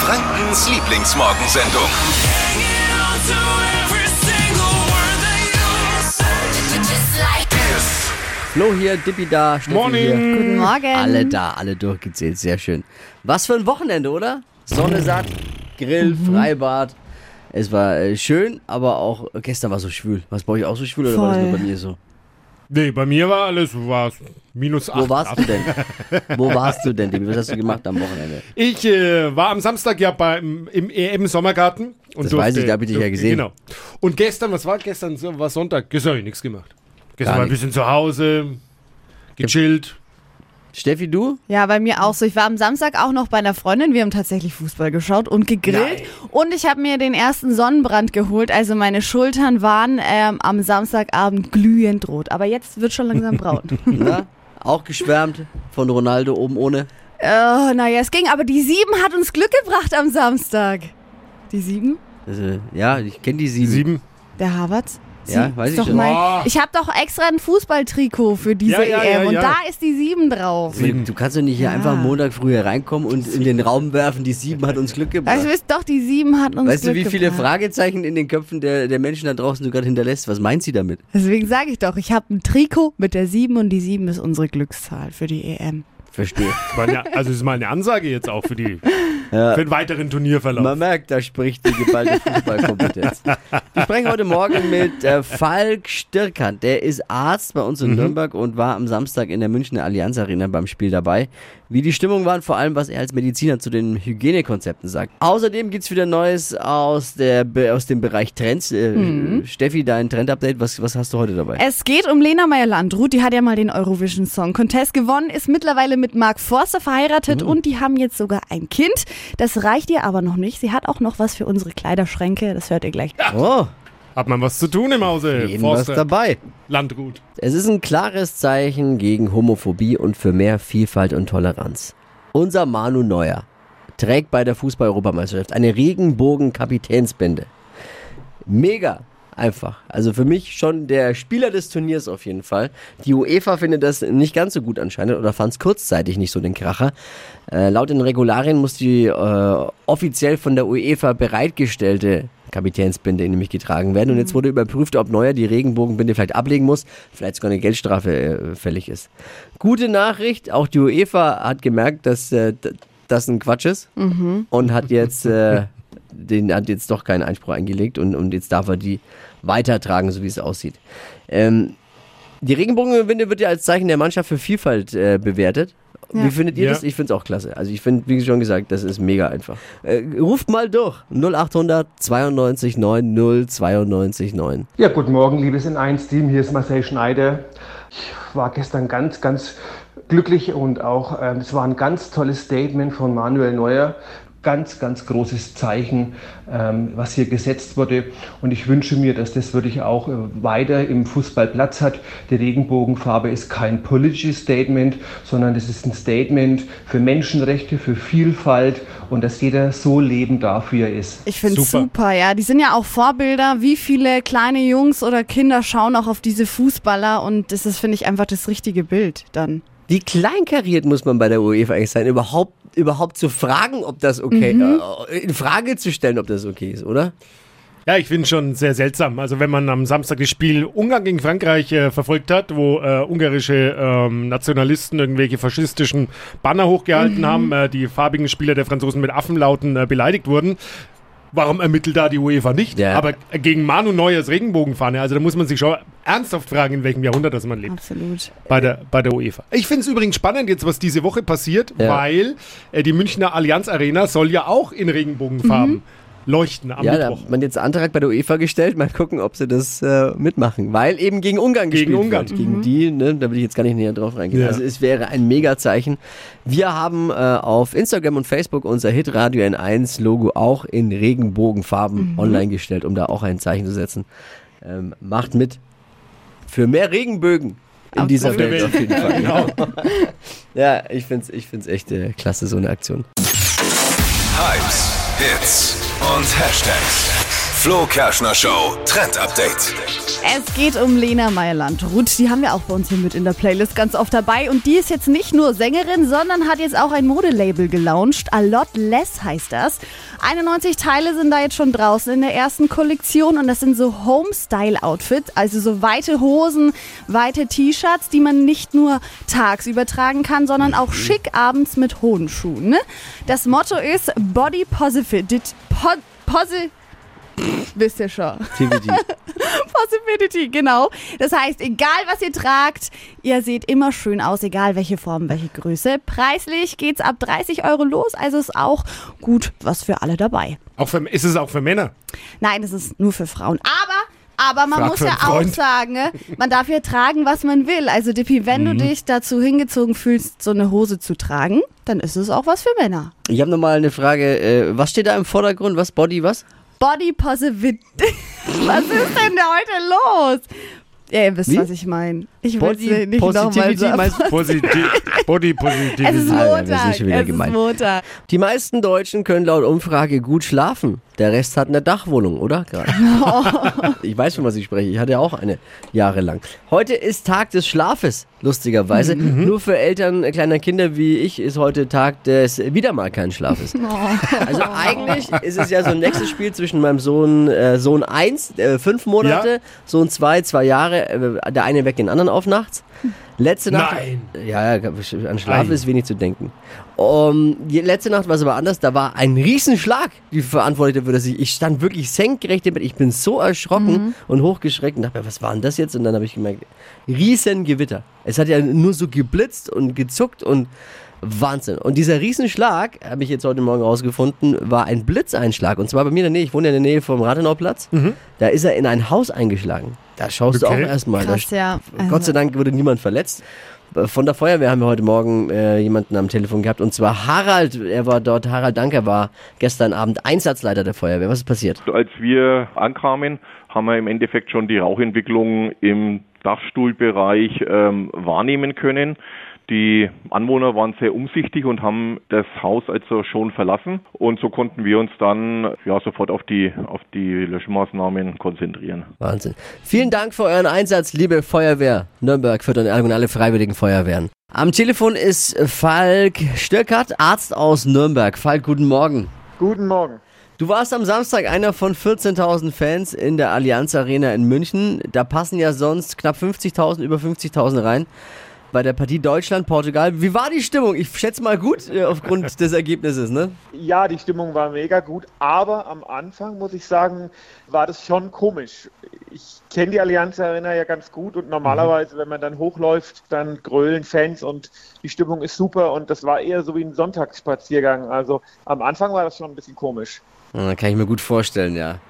Frankens Lieblingsmorgensendung. Flo hier, Dippi da, Steffi Morning. hier. Guten Morgen. Alle da, alle durchgezählt, sehr schön. Was für ein Wochenende, oder? Sonne satt, Grill, Mhm. Freibad. Es war äh, schön, aber auch gestern war so schwül. Was bei euch auch so schwül oder war das nur bei mir so? Nee, bei mir war alles war's minus 8 Wo warst du denn? Wo warst du denn, Dippi? Was hast du gemacht am Wochenende? Ich äh, war am Samstag ja beim, im EM-Sommergarten. Das weiß ich, da hab ich dich ja durfte- gesehen. Genau. Und gestern, was war gestern? So, War Sonntag. Gestern habe ich nichts gemacht. Gestern Gar war ein bisschen zu Hause, gechillt. Steffi, du? Ja, bei mir auch so. Ich war am Samstag auch noch bei einer Freundin. Wir haben tatsächlich Fußball geschaut und gegrillt. Und ich habe mir den ersten Sonnenbrand geholt. Also meine Schultern waren ähm, am Samstagabend glühend rot. Aber jetzt wird schon langsam braun. Na? Auch geschwärmt von Ronaldo oben ohne? oh, naja, es ging. Aber die Sieben hat uns Glück gebracht am Samstag. Die Sieben? Also, ja, ich kenne die sieben. Sieben. Der Harvards? Ja, weiß ist ich doch schon. mein- Oh. Ich habe doch extra ein Fußballtrikot für diese Ja, ja, EM ja, und da ist die Sieben drauf. Sieben. Du kannst doch nicht hier Ja. einfach am Montag früher reinkommen und in den Raum werfen, die sieben hat uns Glück gebracht. Also wisst doch, die Sieben hat uns Weißt du, Glück wie viele gebracht. Fragezeichen in den Köpfen der, der Menschen da draußen du gerade hinterlässt? Was meint sie damit? Deswegen sage ich doch, ich habe ein Trikot mit der 7 und die 7 ist unsere Glückszahl für die EM. Verstehe. Also das ist mal eine Ansage jetzt auch für, die, für den weiteren Turnierverlauf. Man merkt, da spricht die geballte Fußballkompetenz. Wir sprechen heute Morgen mit äh, Falk Stirkant. Der ist Arzt bei uns in Nürnberg und war am Samstag in der Münchner Allianz Arena beim Spiel dabei. Wie die Stimmung war und vor allem, was er als Mediziner zu den Hygienekonzepten sagt. Außerdem gibt's wieder Neues aus, der, aus dem Bereich Trends. Äh, Steffi, dein Trend-Update, was, was hast du heute dabei? Es geht um Lena Meyer-Landrut, die hat ja mal den Eurovision Song Contest gewonnen, ist mittlerweile mit Mark Forster verheiratet und die haben jetzt sogar ein Kind. Das reicht ihr aber noch nicht. Sie hat auch noch was für unsere Kleiderschränke, das hört ihr gleich. Oh, Hat man was zu tun im Hause? jeden was dabei. Landrut. Es ist ein klares Zeichen gegen Homophobie und für mehr Vielfalt und Toleranz. Unser Manu Neuer trägt bei der Fußball-Europameisterschaft eine Regenbogen-Kapitänsbinde. Mega einfach. Also für mich schon der Spieler des Turniers auf jeden Fall. Die UEFA findet das nicht ganz so gut anscheinend oder fand es kurzzeitig nicht so den Kracher. Äh, laut den Regularien muss die äh, offiziell von der UEFA bereitgestellte Kapitänsbinde nämlich getragen werden. Und jetzt wurde überprüft, ob Neuer die Regenbogenbinde vielleicht ablegen muss, vielleicht sogar eine Geldstrafe äh, fällig ist. Gute Nachricht, auch die UEFA hat gemerkt, dass äh, das ein Quatsch ist und hat jetzt, äh, den hat jetzt doch keinen Einspruch eingelegt und, und jetzt darf er die weitertragen, so wie es aussieht. Ähm, die Regenbogenbinde wird ja als Zeichen der Mannschaft für Vielfalt äh, bewertet. Ja. Wie findet ihr Ja. das? Ich finde es auch klasse. Also ich finde, wie schon gesagt, das ist mega einfach. Äh, ruft mal durch. 0800 92 9 092 9. Ja, guten Morgen, liebes N1-Team. Hier ist Marcel Schneider. Ich war gestern ganz, ganz glücklich und auch ähm, es war ein ganz tolles Statement von Manuel Neuer. Ganz, ganz großes Zeichen, ähm, was hier gesetzt wurde. Und ich wünsche mir, dass das wirklich auch äh, weiter im Fußball Platz hat. Die Regenbogenfarbe ist kein politisches Statement, sondern es ist ein Statement für Menschenrechte, für Vielfalt und dass jeder so leben darf, wie er ist. Ich finde Super. super, ja. Die sind ja auch Vorbilder. Wie viele kleine Jungs oder Kinder schauen auch auf diese Fußballer und das ist, finde ich, einfach das richtige Bild dann. Wie kleinkariert muss man bei der UEFA eigentlich sein, überhaupt, überhaupt zu fragen, ob das okay, äh, in Frage zu stellen, ob das okay ist, oder? Ja, ich finde schon sehr seltsam. Also wenn man am Samstag das Spiel Ungarn gegen Frankreich äh, verfolgt hat, wo äh, ungarische ähm, Nationalisten irgendwelche faschistischen Banner hochgehalten haben, äh, die farbigen Spieler der Franzosen mit Affenlauten äh, beleidigt wurden. Warum ermittelt da die UEFA nicht? Ja. Aber gegen Manu Neuers Regenbogenfahne, also da muss man sich schon ernsthaft fragen, in welchem Jahrhundert das man lebt Absolut. bei der, bei der UEFA. Ich finde es übrigens spannend jetzt, was diese Woche passiert, Ja. weil äh, die Münchner Allianz Arena soll ja auch in Regenbogenfarben leuchten am Ja, da Mittwoch. hat man jetzt Antrag bei der UEFA gestellt, mal gucken, ob sie das äh, mitmachen. Weil eben gegen Ungarn Gegen gespielt Ungarn. wird. Gegen die, ne, da will ich jetzt gar nicht näher drauf reingehen. Ja. Also es wäre ein Mega-Zeichen. Wir haben äh, auf Instagram und Facebook unser Hitradio N1 Logo auch in Regenbogenfarben online gestellt, um da auch ein Zeichen zu setzen. Ähm, macht mit für mehr Regenbögen in dieser Absolut. Welt auf jeden Fall. Genau. Ja, ich find's, ich find's echt äh, klasse, so eine Aktion. Hypes, Hits und Hashtags. Flo Kerschner Show Trend Update. Es geht um Lena Meyer-Landrut. Die haben wir auch bei uns hier mit in der Playlist ganz oft dabei. Und die ist jetzt nicht nur Sängerin, sondern hat jetzt auch ein Modelabel gelauncht. A Lot Less heißt das. 91 Teile sind da jetzt schon draußen in der ersten Kollektion. Und das sind so Home-Style-Outfits. Also so weite Hosen, weite T-Shirts, die man nicht nur tagsüber tragen kann, sondern auch schick abends mit hohen Schuhen. Ne? Das Motto ist Body Positivity. Po Posi Wisst ihr schon. TBD. Possibility, genau. Das heißt, egal was ihr tragt, ihr seht immer schön aus, egal welche Form, welche Größe. Preislich geht's ab 30 Euro los, also ist auch gut was für alle dabei. Auch für, ist es auch für Männer? Nein, es ist nur für Frauen. Aber aber man Frag muss ja auch sagen, ne, man darf ja tragen, was man will. Also Dippi, wenn Mhm. du dich dazu hingezogen fühlst, so eine Hose zu tragen, dann ist es auch was für Männer. Ich habe nochmal eine Frage. Äh, was steht da im Vordergrund? Was? Body, was? Body Positivity. was ist denn da heute los? Ja, ihr wisst, Wie? was ich meine. Ich will Body nicht nochmal? Positiv, Body Positivity. Es ist ja, wir Montag. schon wieder es gemein. ist Montag. Die meisten Deutschen können laut Umfrage gut schlafen. Der Rest hat eine Dachwohnung, oder? Gerade. ich weiß, von was ich spreche. Ich hatte auch eine jahrelang. Heute ist Tag des Schlafes, lustigerweise. Nur für Eltern kleiner Kinder wie ich ist heute Tag des wieder mal kein Schlafes. Also eigentlich ist es ja so ein nächstes Spiel zwischen meinem Sohn, äh, Sohn 1, äh, fünf Monate, Ja. Sohn 2, zwei Jahre. Äh, der eine weckt den anderen auf nachts. Letzte Nacht. Nein. Ja, ja, an Schlaf Ei. ist wenig zu denken. Um, die letzte Nacht war es aber anders. Da war ein Riesenschlag, die verantwortete für das. Ich, ich stand wirklich senkrecht im Bett. Ich bin so erschrocken und hochgeschreckt und dachte mir, was war denn das jetzt? Und dann habe ich gemerkt, Riesengewitter. Es hat ja nur so geblitzt und gezuckt und Wahnsinn. Und dieser Riesenschlag, habe ich jetzt heute Morgen rausgefunden, war ein Blitzeinschlag. Und zwar bei mir in der Nähe. Ich wohne ja in der Nähe vom Rathenauplatz. Da ist er in ein Haus eingeschlagen. Da schaust Okay. du auch erstmal. Da Krass, ja. Gott sei Dank wurde niemand verletzt. Von der Feuerwehr haben wir heute Morgen äh, jemanden am Telefon gehabt und zwar Harald, er war dort, Harald Danker war gestern Abend Einsatzleiter der Feuerwehr. Was ist passiert? Als wir ankamen, haben wir im Endeffekt schon die Rauchentwicklung im Dachstuhlbereich ähm, wahrnehmen können. Die Anwohner waren sehr umsichtig und haben das Haus also schon verlassen und so konnten wir uns dann ja sofort auf die auf die Löschmaßnahmen konzentrieren. Wahnsinn. Vielen Dank für euren Einsatz, liebe Feuerwehr Nürnberg, Erlangen und alle freiwilligen Feuerwehren. Am Telefon ist Falk Stöckert, Arzt aus Nürnberg. Falk, guten Morgen. Guten Morgen. Du warst am Samstag einer von 14.000 Fans in der Allianz Arena in München. Da passen ja sonst knapp 50.000, über 50.000 rein. Bei der Partie Deutschland-Portugal. Wie war die Stimmung? Ich schätze mal gut äh, aufgrund des Ergebnisses, ne? Ja, die Stimmung war mega gut, aber am Anfang, muss ich sagen, war das schon komisch. Ich kenne die Allianz Arena ja ganz gut und normalerweise, wenn man dann hochläuft, dann grölen Fans und die Stimmung ist super und das war eher so wie ein Sonntagsspaziergang. Also am Anfang war das schon ein bisschen komisch. Ja, kann ich mir gut vorstellen, ja.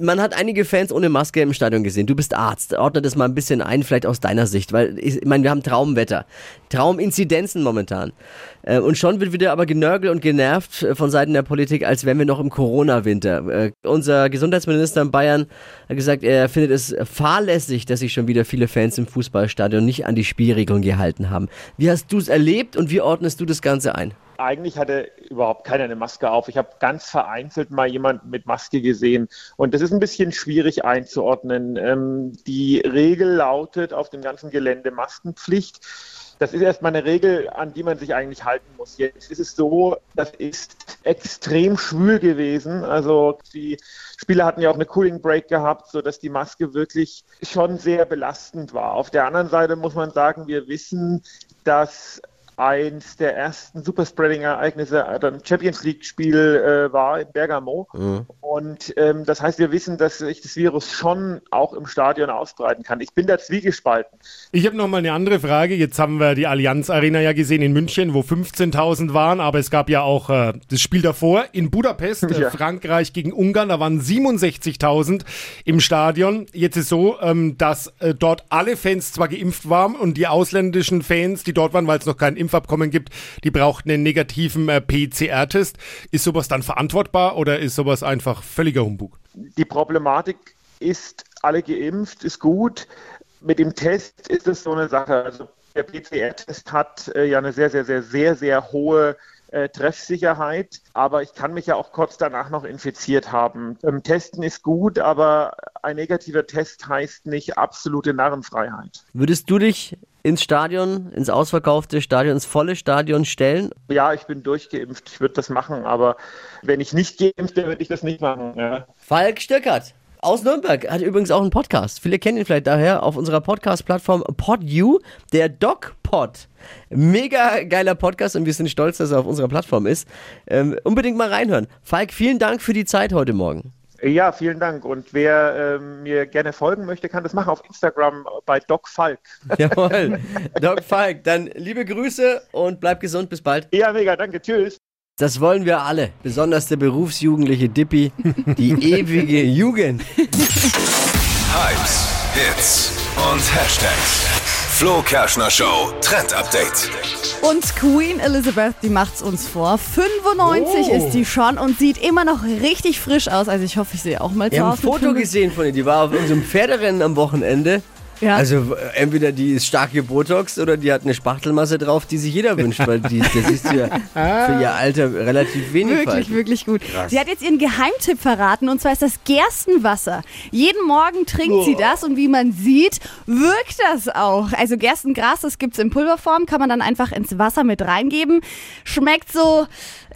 Man hat einige Fans ohne Maske im Stadion gesehen. Du bist Arzt. Ordne das mal ein bisschen ein, vielleicht aus deiner Sicht, weil ich, ich meine, wir haben Traumwetter, Trauminzidenzen momentan. Äh, Und schon wird wieder aber genörgelt und genervt äh, von Seiten der Politik, als wären wir noch im Corona-Winter. Äh, Unser Gesundheitsminister in Bayern hat gesagt, er findet es fahrlässig, dass sich schon wieder viele Fans im Fußballstadion nicht an die Spielregeln gehalten haben. Wie hast du es erlebt und wie ordnest du das Ganze ein? Eigentlich hatte überhaupt keiner eine Maske auf. Ich habe ganz vereinzelt mal jemanden mit Maske gesehen. Und das ist ein bisschen schwierig einzuordnen. Ähm, die Regel lautet auf dem ganzen Gelände Maskenpflicht. Das ist erstmal eine Regel, an die man sich eigentlich halten muss. Jetzt ist es so, das ist extrem schwül gewesen. Also die Spieler hatten ja auch eine Cooling Break gehabt, sodass die Maske wirklich schon sehr belastend war. Auf der anderen Seite muss man sagen, wir wissen, dass eins der ersten Superspreading-Ereignisse ein Champions League-Spiel äh, war in Bergamo. Und ähm, das heißt, wir wissen, dass sich das Virus schon auch im Stadion ausbreiten kann. Ich bin da zwiegespalten. Ich habe noch mal eine andere Frage. Jetzt haben wir die Allianz Arena ja gesehen in München, wo 15.000 waren, aber es gab ja auch äh, das Spiel davor in Budapest, äh, Ja. Frankreich gegen Ungarn, da waren 67.000 im Stadion. Jetzt ist so, ähm, dass äh, dort alle Fans zwar geimpft waren und die ausländischen Fans, die dort waren, weil es noch kein Impfabkommen gibt, die brauchten einen negativen äh, PCR-Test. Ist sowas dann verantwortbar oder ist sowas einfach völliger Humbug? Die Problematik ist, alle geimpft, ist gut. Mit dem Test ist es so eine Sache. Also Der PCR-Test hat äh, ja eine sehr, sehr, sehr, sehr, sehr hohe äh, Treffsicherheit, aber ich kann mich ja auch kurz danach noch infiziert haben. Ähm, Testen ist gut, aber ein negativer Test heißt nicht absolute Narrenfreiheit. Würdest du dich ins Stadion, ins ausverkaufte Stadion, ins volle Stadion stellen? Ja, ich bin durchgeimpft, ich würde das machen, aber wenn ich nicht geimpft wäre, würde ich das nicht machen. Ja. Falk Stöckert aus Nürnberg hat übrigens auch einen Podcast. Viele kennen ihn vielleicht daher auf unserer Podcast-Plattform PodU, der DocPod. Mega geiler Podcast und wir sind stolz, dass er auf unserer Plattform ist. Ähm, unbedingt mal reinhören. Falk, vielen Dank für die Zeit heute Morgen. Ja, vielen Dank. Und wer ähm, mir gerne folgen möchte, kann das machen auf Instagram bei Doc Falk. Jawohl, Doc Falk. Dann liebe Grüße und bleib gesund. Bis bald. Ja, mega, danke. Tschüss. Das wollen wir alle, besonders der berufsjugendliche Dippi, die ewige Jugend. Hypes, Hits und Hashtags. Flo Kerschner Show Trend Update. Und Queen Elizabeth, die macht's uns vor. 95 Oh. ist die schon und sieht immer noch richtig frisch aus. Also ich hoffe, ich sehe auch mal Wir so haben ein Foto 95. gesehen von ihr, die war auf irgendeinem Pferderennen am Wochenende. Ja. Also äh, entweder die ist stark gebotox oder die hat eine Spachtelmasse drauf, die sich jeder wünscht, weil die, das ist ja für ihr Alter relativ wenig. Wirklich, falsch. wirklich gut. Sie hat jetzt ihren Geheimtipp verraten und zwar ist das Gerstenwasser. Jeden Morgen trinkt sie das und wie man sieht, wirkt das auch. Also Gerstengras, das gibt's in Pulverform, kann man dann einfach ins Wasser mit reingeben. Schmeckt so,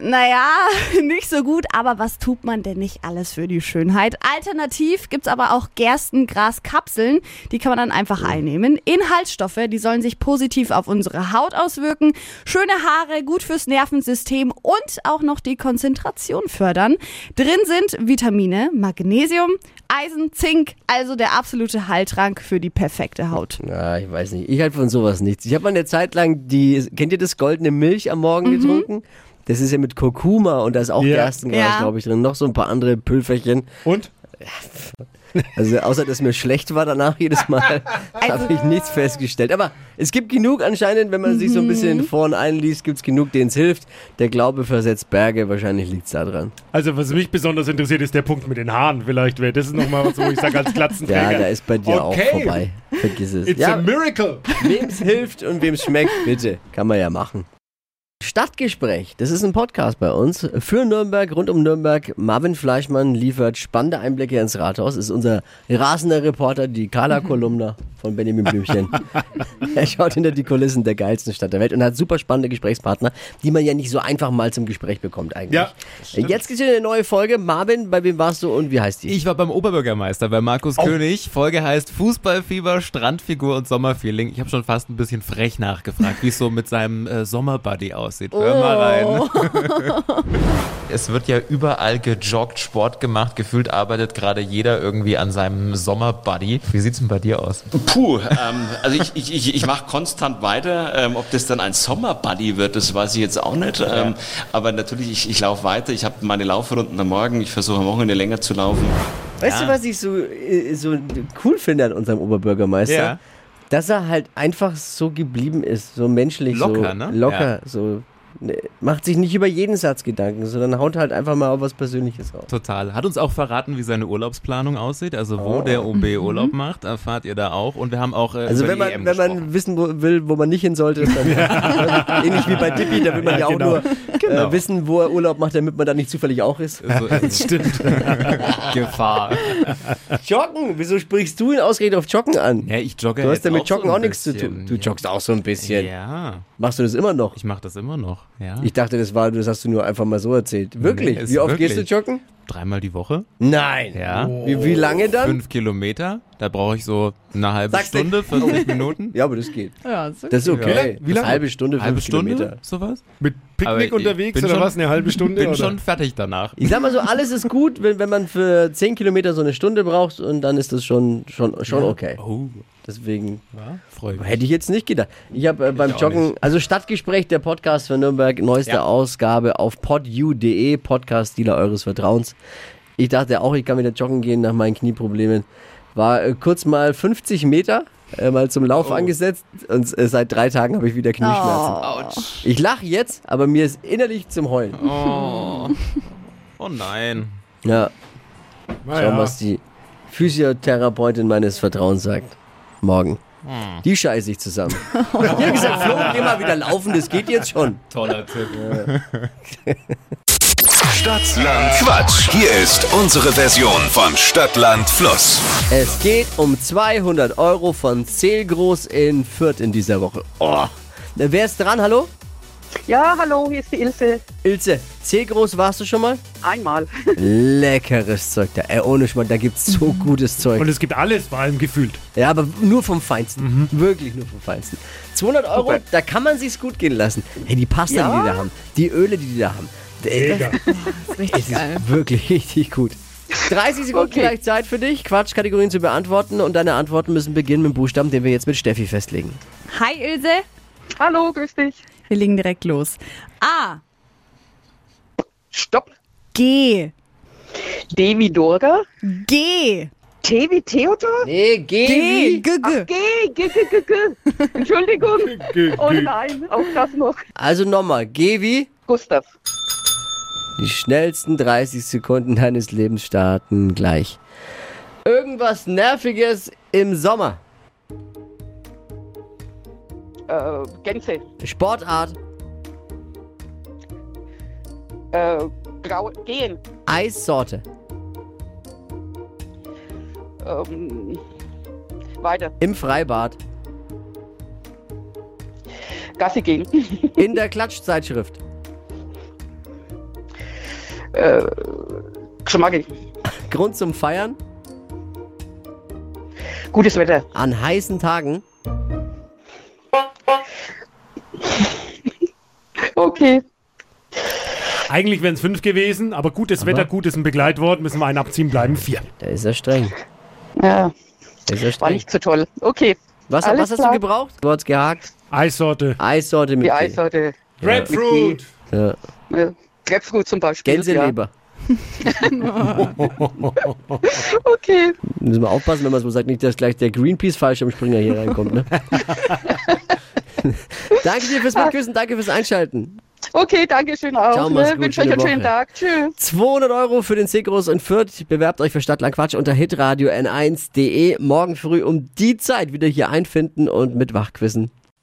naja, nicht so gut, aber was tut man denn nicht alles für die Schönheit? Alternativ gibt's aber auch Gerstengraskapseln, die kann man dann einfach einnehmen. Inhaltsstoffe, die sollen sich positiv auf unsere Haut auswirken, schöne Haare, gut fürs Nervensystem und auch noch die Konzentration fördern. Drin sind Vitamine, Magnesium, Eisen, Zink, also der absolute Heiltrank für die perfekte Haut. Ja, ich weiß nicht. Ich halte von sowas nichts. Ich habe mal eine Zeit lang die, kennt ihr das goldene Milch am Morgen getrunken? Das ist ja mit Kurkuma und da ist auch Ja. Gerstengras, Ja. glaube ich, drin. Noch so ein paar andere Pülferchen. Und? Also außer, dass mir schlecht war danach jedes Mal, habe ich nichts festgestellt. Aber es gibt genug anscheinend, wenn man sich so ein bisschen in vorn einliest, gibt es genug, denen es hilft. Der Glaube versetzt Berge, wahrscheinlich liegt es da dran. Also, was mich besonders interessiert, ist der Punkt mit den Haaren. Vielleicht wäre das nochmal was, wo ich sage, als Glatzenträger. Ja, da ist bei dir Okay. auch vorbei. Vergiss es. It's ja, a miracle. Wem es hilft und wem es schmeckt, bitte. Kann man ja machen. Stadtgespräch, das ist ein Podcast bei uns. Für Nürnberg, rund um Nürnberg. Marvin Fleischmann liefert spannende Einblicke ins Rathaus. Ist unser rasender Reporter, die Carla Kolumna von Benjamin Blümchen. er schaut hinter die Kulissen der geilsten Stadt der Welt und hat super spannende Gesprächspartner, die man ja nicht so einfach mal zum Gespräch bekommt eigentlich. Ja, Jetzt gibt es eine neue Folge. Marvin, bei wem warst du und wie heißt die? Ich war beim Oberbürgermeister, bei Markus König. Folge heißt Fußballfieber, Strandfigur und Sommerfeeling. Ich habe schon fast ein bisschen frech nachgefragt, wie es so mit seinem äh, Sommerbuddy aussieht. Hör mal rein. es wird ja überall gejoggt, Sport gemacht. Gefühlt arbeitet gerade jeder irgendwie an seinem Sommerbuddy. Wie sieht's denn bei dir aus? Puh, ähm, also ich, ich, ich, ich mache konstant weiter. Ähm, ob das dann ein Sommerbuddy wird, das weiß ich jetzt auch nicht. Ähm, aber natürlich, ich, ich laufe weiter. Ich habe meine Laufrunden am Morgen. Ich versuche am Wochenende länger zu laufen. Weißt du, was ich so, äh, so cool finde an unserem Oberbürgermeister? Ja. Dass er halt einfach so geblieben ist, so menschlich, Locker, so ne? locker, so ne, macht sich nicht über jeden Satz Gedanken, sondern haut halt einfach mal auf was Persönliches raus. Total. Hat uns auch verraten, wie seine Urlaubsplanung aussieht. Also wo der OB Urlaub macht, erfahrt ihr da auch. Und wir haben auch äh, Also wenn man, wenn gesprochen. man wissen wo- will, wo man nicht hin sollte, dann ähnlich wie bei Dippy, da will man ja, Ja, auch genau. nur Genau. äh, wissen, wo er Urlaub macht, damit man da nicht zufällig auch ist. So, stimmt. Gefahr. Joggen, wieso sprichst du ihn ausgerechnet auf Joggen an? Ja, ich jogge Du hast ja mit auch so Joggen ein auch nichts zu tun. Du joggst auch so ein bisschen. Ja, Machst du das immer noch? ich mache das immer noch. Ja. Ich dachte, das war, das hast du nur einfach mal so erzählt. Wirklich? Nee, Wie oft wirklich. gehst du joggen? Dreimal die Woche. Nein. Ja. Wie, wie lange dann? Fünf Kilometer. Da brauche ich so eine halbe Sag's. Stunde, 40 Minuten. Ja, aber das geht. Ja, so Das ist okay. Wie lange? Halbe Stunde, fünf Halbe Stunde, Kilometer. sowas. Mit Picknick ich unterwegs oder schon- was? Eine halbe Stunde? Bin oder? schon fertig danach. Ich sag mal so, alles ist gut, wenn, wenn man für 10 Kilometer so eine Stunde braucht und dann ist das schon, schon, schon okay. Oh, Deswegen ja, freue mich. hätte ich jetzt nicht gedacht. Ich habe äh, beim auch Joggen, also Stadtgespräch, der Podcast für Nürnberg, neueste Ja. Ausgabe auf podu.de, Podcast-Dealer eures Vertrauens. Ich dachte auch, ich kann wieder joggen gehen nach meinen Knieproblemen. War äh, kurz mal 50 Meter, äh, mal zum Lauf Oh. angesetzt und äh, seit drei Tagen habe ich wieder Knieschmerzen. Ich lache jetzt, aber mir ist innerlich zum Heulen. Oh. oh nein. Ja, Na schauen, ja. was die Physiotherapeutin meines Vertrauens sagt. Morgen. Die scheiße ich zusammen. ich habe gesagt, Flo, geh mal wieder laufen, das geht jetzt schon. Toller Tipp. Stadtland Quatsch. Hier ist unsere Version von Stadtland Fluss. Es geht um 200 Euro von Zählgroß in Fürth in dieser Woche. Oh. Wer ist dran, hallo? Ja, hallo, hier ist die Ilse. Ilse, Zählgroß warst du schon mal? Einmal. Leckeres Zeug da. Ey, ohne Schmarrn, da gibt's so gutes Zeug. Und es gibt alles, vor allem gefühlt. Ja, aber nur vom Feinsten. Wirklich nur vom Feinsten. 200 Euro, Super. da kann man sich's gut gehen lassen. Hey, die Pasta, die Ja. die da haben, die Öle, die die da haben. Mega. Das ist richtig geil. Wirklich richtig gut. 30 Sekunden Okay. gleich Zeit für dich, Quatschkategorien zu beantworten. Und deine Antworten müssen beginnen mit dem Buchstaben, den wir jetzt mit Steffi festlegen. Hi Ilse, hallo, grüß dich. wir legen direkt los. A, Stopp. G, D wie Durga. G, T wie Theodor. Nee, geh, G, wie? G, Ach, G. G, G, G, G, G. Entschuldigung. G- Oh G- nein, auch das noch. Also nochmal, geh wie? Gustav. Die schnellsten 30 Sekunden deines Lebens starten gleich. Irgendwas Nerviges im Sommer. Äh, Gänse. Sportart. Äh, grau, gehen. Eissorte. Ähm, weiter. Im Freibad. Gassi gehen. In der Klatschzeitschrift. Äh, Geschmack. Grund zum Feiern. Gutes Wetter. An heißen Tagen. Okay. Eigentlich wären es fünf gewesen, aber gutes Wetter, gut ist ein Begleitwort, müssen wir einen abziehen, bleiben vier. Da ist er streng. Ja, Da ist er war streng. nicht so toll. Okay. Was, was hast du gebraucht? Du hast gehakt. Eissorte. Eissorte mit Die. Eissorte. Grapefruit. Ja. Äh, Grapefruit zum Beispiel. Gänseleber. Ja. Okay. Müssen wir aufpassen, wenn man so sagt, nicht, dass gleich der Greenpeace-Fallschirmspringer hier reinkommt. Ne? danke dir fürs Mitküssen, danke fürs Einschalten. Okay, danke schön auch. Ciao, ne? gut, Wünsche euch einen schönen. Tag. Tschüss. 200 Euro für den Seegros in Fürth. Bewerbt euch für Stadtland Quatsch unter hitradio n1.de. Morgen früh um die Zeit wieder hier einfinden und mit Wachquissen.